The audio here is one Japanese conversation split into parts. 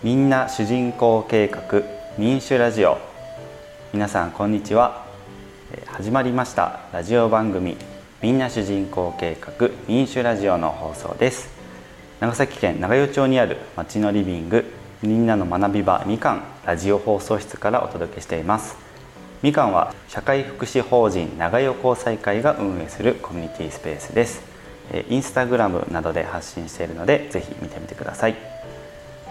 みんな主人公計画民主ラジオ。皆さんこんにちは。始まりました。ラジオ番組みんな主人公計画民主ラジオの放送です。長崎県長与町にある町のリビングみんなの学び場みかんラジオ放送室からお届けしています。みかんは社会福祉法人長与交際会が運営するコミュニティスペースです。インスタグラムなどで発信しているのでぜひ見てみてください。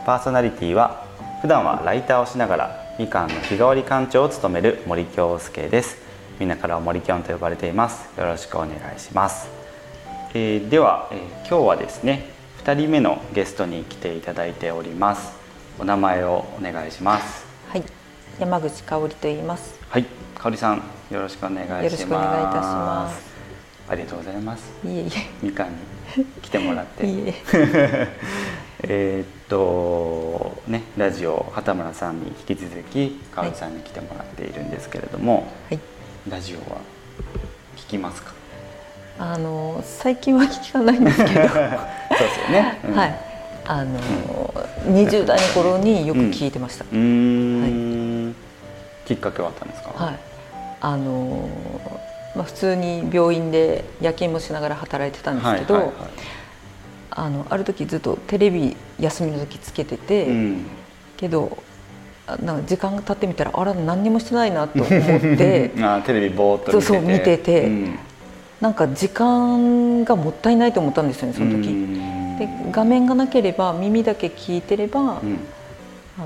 パーソナリティは普段はライターをしながらみかんの日替わり館長を務める森京介です。みんなからは森京と呼ばれています。よろしくお願いします、えーでは、えー今日はですね2人目のゲストに来ていただいております。お名前をお願いします。はい、山口香織と言います。はい。香織さんよろしくお願いします。よろしくお願いいたします。ありがとうございます。いえいみかんに来てもらって。え、いえ、えーっとねラジオ畑村さんに引き続き香織さんに来てもらっているんですけれども、はい。ラジオは聞きますか？あの最近は聞かないんですけど、そうですよね、うん。はい。あの20代の頃によく聞いてました。うーん、きっかけはあったんですか？はい。あのまあ普通に病院で夜勤もしながら働いてたんですけど、はいはいはいあのある時ずっとテレビ休みの時つけてて、うん。けど。あなんか時間が経ってみたらあら何にもしてないなと思って あーテレビぼーっと見てて。そうそう見てて。うん。なんか時間がもったいないと思ったんですよねその時。うん。で画面がなければ耳だけ聞いてれば、うん。あ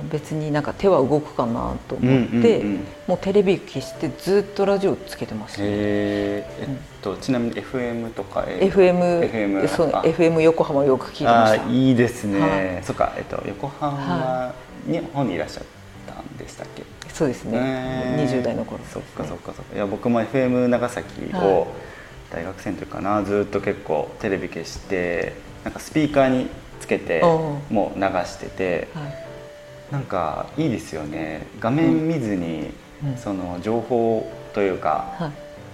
別になんか手は動くかなとうん思って、うんうんもうテレビ消してずっとラジオつけてました、えー。えっと、ちなみに FM とか、えー FM, FM そうあ FM 横浜よく聞いてました。いいですね、はい。そっか、えっと、横浜に本にいらっしゃったんでしたっけ？そうですね。ね20代の頃そっかそっかそっか。いや僕も FM 長崎はを大学生の時かなずっと結構テレビ消してなんかスピーカーにつけてうんもう流しててはいなんかいいですよね。画面見ずにうん。その情報というかはい。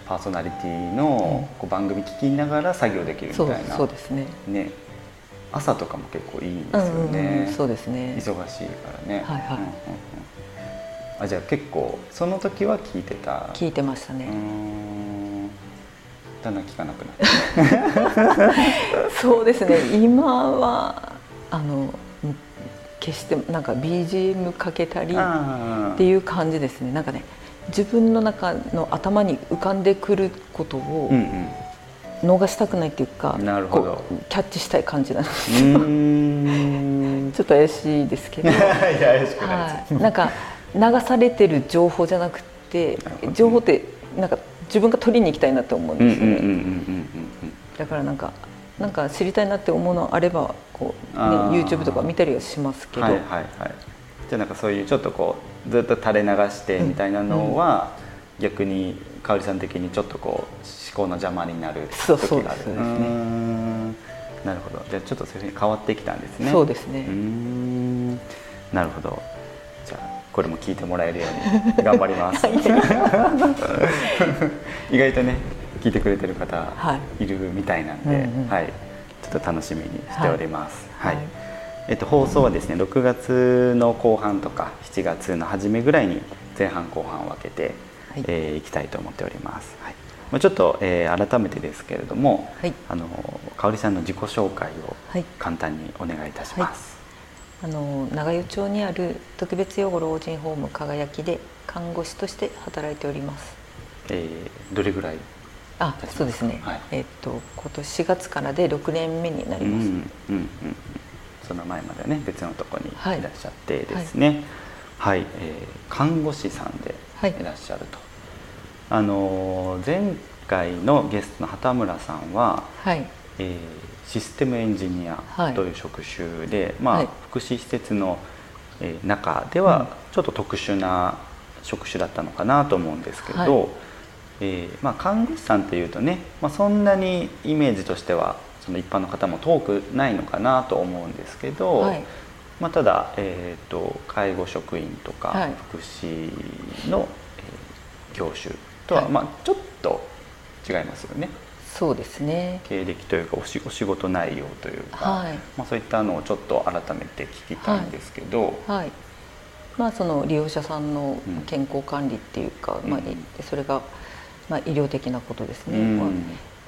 パーソナリティのこう番組聞きながら作業できるみたそいうな。そうですね。ね。朝とかも結構いいですよね。うんそうですね。忙しいからね。はいはい。うんうんうん。あじゃあ結構その時は聞いてた。聞いてましたね、だんだん聞かなくなって そうですね。今はあのうん決してなんか BGM かけたりっていう感じですね。なんかね自分の中の頭に浮かんでくることをうんうん。逃したくないっていうか、なるほど。キャッチしたい感じなんですうーん。ちょっと怪しいですけど、いや怪しくないです。はい、なんか流されてる情報じゃなくて情報ってなんか自分が取りに行きたいなって思うんうんうですよね、んうんうんうんうん。だからなんかなんか知りたいなって思うのあればこう、ね、YouTube とか見たりはしますけど、はいはいはい。じゃあなんかそういうちょっとこうずっと垂れ流してみたいなのは、逆に香織さん的にちょっとこう思考の邪魔になる時がある。そうですね。なるほど。じゃあちょっとそういうふうに変わってきたんですね。そうですね。うーん。なるほど。じゃあこれも聞いてもらえるように頑張ります。意外とね聞いてくれてる方はい。るみたいなんで、うんうん。はい。ちょっと楽しみにしております。はい、はい。えっと、放送はですね6月の後半とか7月の初めぐらいに前半後半を分けて、はい。えーいきたいと思っております、はい。まあ、ちょっと、えー改めてですけれども、はい。あの香織さんの自己紹介をはい。簡単にお願いいたします、あの長与町にある特別養護老人ホーム輝きで看護師として働いております。えーどれぐらいあそうですね、はい。えっと今年4月からで6年目になります、んうんうんその前まではね別のところにはい。いらっしゃってですね。はい、えー看護師さんではい。いらっしゃると、あのー前回のゲストの畑村さんは、はい。えーシステムエンジニアはい。という職種で、まあはい。福祉施設の、えー中でうん。はちょっと特殊な職種だったのかなと思うんですけど、はいえーまあ、看護師さんっていうとね、まあ、そんなにイメージとしてはその一般の方も遠くないのかなと思うんですけど、はい。まあ、ただ、えー、と介護職員とかはい。福祉の、えー業種とは、はい。まあ、ちょっと違いますよね。そうですね。経歴というかおしお仕事内容というか、はい。まあ、そういったのをちょっと改めて聞きたいんですけど、はい。まあその利用者さんのうん。健康管理っていうか、まあうんいそれがまあ医療的なことですね、うん。まあ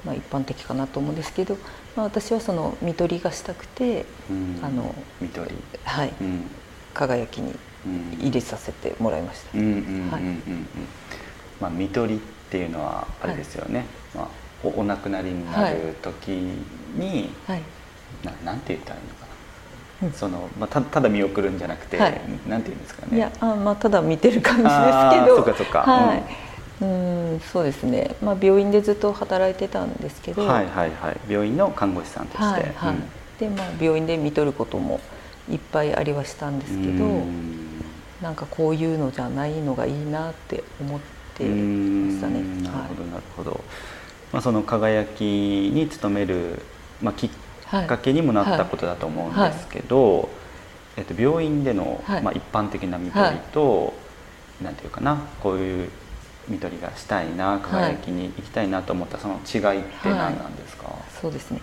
まあ、一般的かなと思うんですけど、まあ、私はその看取りがしたくて、うん。あの見取り、はい、うん。輝きにうん入れさせてもらいました、まあ見取りっていうのはあれですよね、まあ、おお亡くなりになる時に、はい。ななんて言ったらいいのかな、うん。そのまあ、たただ見送るんじゃなくて、はい。なんて言うんですかね。いやあまあただ見てる感じですけど。そうかそうか。はい。うんそうですね、まあ、病院でずっと働いてたんですけど、はいはいはい。病院の看護師さんとして、はいはい。うん。でまあ、病院で見とることもいっぱいありはしたんですけど、うん。なんかこういうのじゃないのがいいなって思ってましたね。うん。なるほどなるほど、まあ、その輝きに勤める、まあ、きっはい。かけにもなったことだと思うんですけど、えっと、病院での、はい。まあ、一般的な見取りと、なんていうかなこういう見取りがしたいな輝きに行きたいなと思ったその違いって何なんですか、そうですね。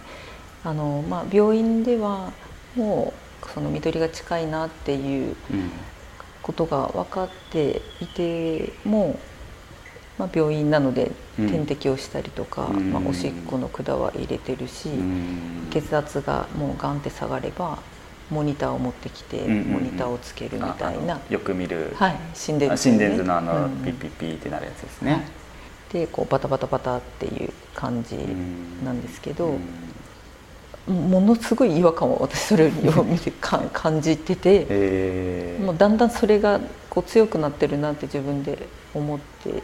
あの、まあ、病院ではもうその見取りが近いなっていううん。ことが分かっていても、まあ、病院なのでうん。点滴をしたりとか、うん。まあ、おしっこの管は入れてるし、うん。血圧がもうガンって下がればモニターを持ってきて、うんうんうん。モニターをつけるみたいな。よく見る、はい、心電あ図、心電図のあの、うんピッピッピーってなるやつですはい。ね。でこうバタバタバタっていう感じうん。なんですけど、うん。ものすごい違和感を私それを見て か感じてて、えー。もうだんだんそれがこう強くなってるなって自分で思って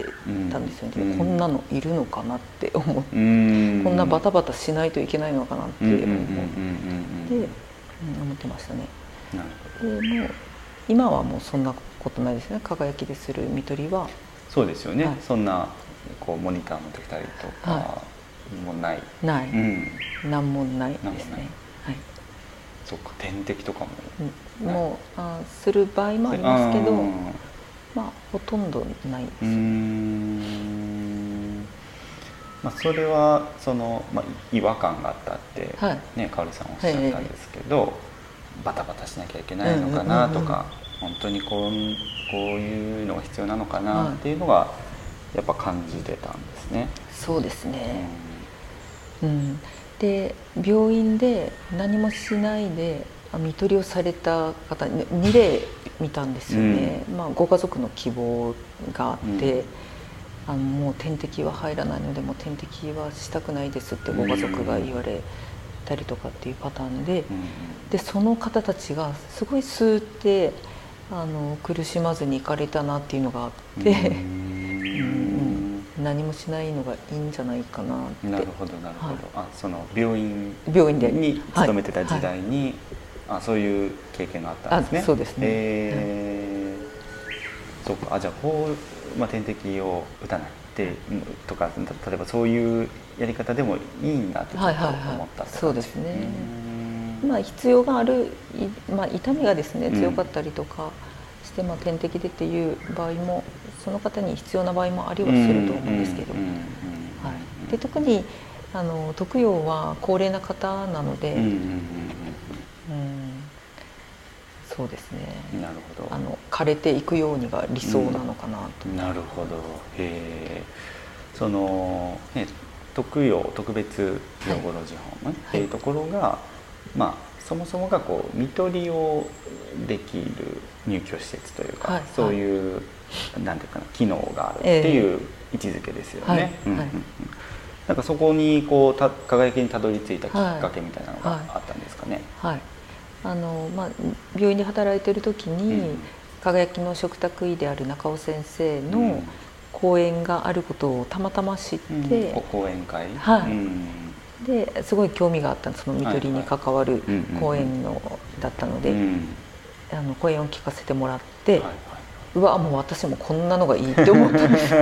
たんですよね、うん。こんなのいるのかなって思って、うん。こんなバタバタしないといけないのかなって思って、うん思ってましたね。でもう今はもうそんなことないですね。輝きでする看取りは。そうですよね、はい。そんなこうモニター持ってきたりとかはもない、ない、うん。何もないですね。はい。そっか点滴とかもうん。もうあする場合もありますけど、うんまあほとんどないです。うーんまあ、それはその、まあ、違和感があったって、はい。ねかおりさんおっしゃったんですけど、バタバタしなきゃいけないのかなとか、本当にこうこういうのが必要なのかなっていうのがやっぱ感じてたんですね。そうですね、うん、で病院で何もしないであ看取りをされた方に2例見たんですよね、まあ、ご家族の希望があって、うんあのもう点滴は入らないのでもう点滴はしたくないですってご家族が言われたりとかっていうパターンで、うんでその方たちがすごいスーってあの苦しまずに行かれたなっていうのがあって、何もしないのがいいんじゃないかなって。なるほどなるほど、はい。あその病院病院で。に勤めてた時代に、あそういう経験があったんですね。あそうですね。えーそうか。あじゃあこう、まあ、点滴を打たないってうんとか例えばそういうやり方でもいいんだってちょっとはいはいはい。思ったって感じ。そうですね。うん。まあ、必要がある、いまあ、痛みがですねうん。強かったりとかして、まあ、点滴でっていう場合もその方に必要な場合もありはすると思うんですけど、うんうんうん。はい、で特にあの特養は高齢な方なので、うんうんうんうんそうですね。うんなるほど。あの枯れていくようにが理想なのかなと、なるほど。へえ。その、ね、特養特別養護老人ホームっていうところが、まあそもそもがこう看取りをできる入居施設というか、はいそういう、なんていうかな機能があるっていう位置づけですよね。はいはい。うんうんうん。なんかそこにこうた輝きにたどり着いたきっかけみたいなのがはい。あったんですかね。はいあのまあ、病院で働いてる時に、うん。輝きの食卓医である中尾先生うのん。講演があることをたまたま知って、うん。講演会、はい。うん。ですごい興味があったその看取りに関わる講演のだったので、うん。あの講演を聞かせてもらって、はいはいうわもう私もこんなのがいいって思った。んです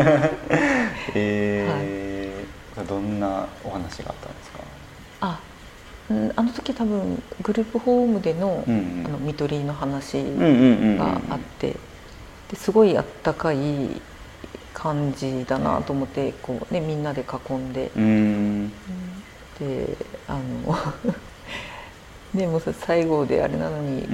えーどんなお話があったんですか？あうんあの時多分グループホームでの,、うんうん。あの看取りの話があってですごいあったかい感じだなと思ってこう、ね、みんなで囲んで、うん。であの でもさ最後であれなのに、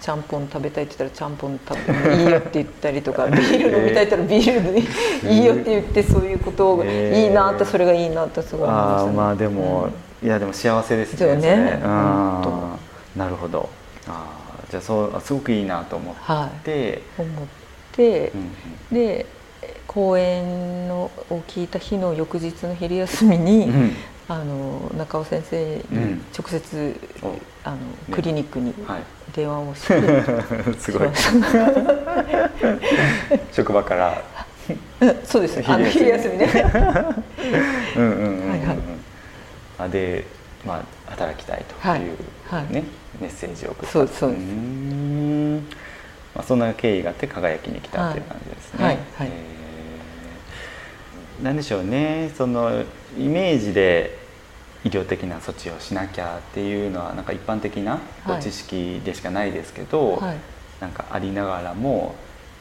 ちゃんぽん食べたいって言ったらちゃんぽん食べていいよって言ったりとか ビール飲みたいって言ったらビールでい。いよって言ってそういうことをいいなってそれがいいなってすごい思いましたね。あーまあでも、いやでも幸せですねね。うん。本なるほど。あーじゃあそうあすごくいいなと思っはい。て、思って、うんで公演のを聞いた日の翌日の昼休みに、うん。うんあの中尾先生にうん。直接、おあのクリニックにはい。電話をして、すごい。職場から。うんそうです。あの昼休みね。うんうんうんうんうんはいはいあでまあ働きたいという、はいはい。ねメッセージを送った。そうそうです。まあそんな経緯があって輝きに来たっていう感じですね。はいはい。えーでしょうね。そのイメージで医療的な措置をしなきゃっていうのはなんか一般的な知識でしかないですけど、はい。なんかありながらも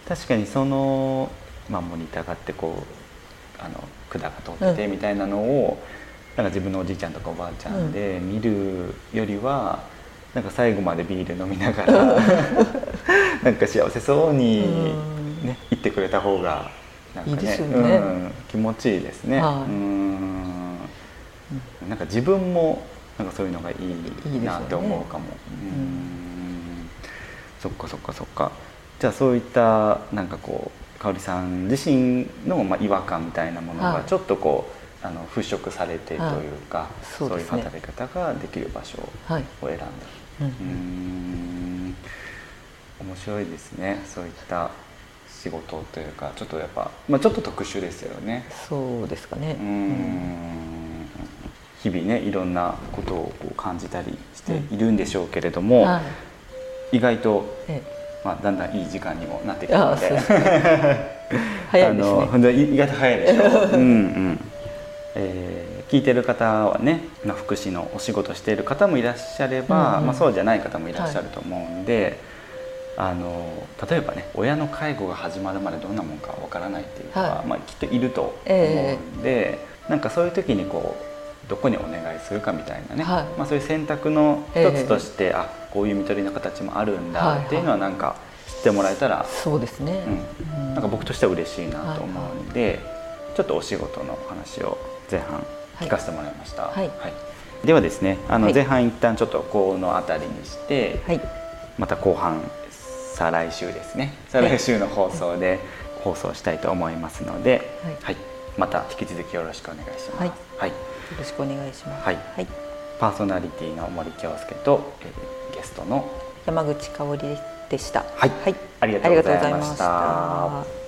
確かにその、まあ、モニターがあってこうあの管が通っててうん。みたいなのを、なんか自分のおじいちゃんとかおばあちゃんで見るよりは、なんか最後までビール飲みながら なんか幸せそうに、うん。ってくれた方がなんかいいですよね。うん、気持ちいいですね。はい。うん。なんか自分もなんかそういうのがいいなって思うかも。うん。うん。そっかそっかそっか。じゃあそういったなんかこう香織さん自身のまあ違和感みたいなものがはい。ちょっとこうあの払拭されてというか、はい。そそううですね。いう働き方ができる場所はい、を選んだ。うんうーん。面白いですね。そういった仕事というかちょっとやっぱまあちょっと特殊ですよね。そうですかね。うーん。日々ねいろんなことをこう感じたりしているんでしょうけれども、はい。意外と、えまあ、だんだんいい時間にもなってきたので早いですね。あの本当に意外と早いでしょ。う、うんうんえー聞いてる方はね、まあ、福祉のお仕事している方もいらっしゃれば、うんうんまあ、そうじゃない方もいらっしゃると思うんで、あの例えばね親の介護が始まるまでどんなもんかわからないっていうか、はい。まあ、きっといると思えうんで、なんかそういう時にこうどこにお願いするかみたいなね、はい。まあ、そういう選択の一つとして、あこういう看取りの形もあるんだっていうのはなんか知ってもらえたら、そうですね、うん、なんか僕としては嬉しいなと思うんで、ちょっとお仕事の話を前半聞かせてもらいました、はい。ではですねあのはい。前半一旦ちょっとこの辺りにして、はい。また後半再来週ですね。再来週の放送で放送したいと思いますので、はい。また引き続きよろしくお願いします。はい。はい。よろしくお願いします。はい。はい、パーソナリティの森京介と、えーゲストの山口香織でした。はい。ありがとうございました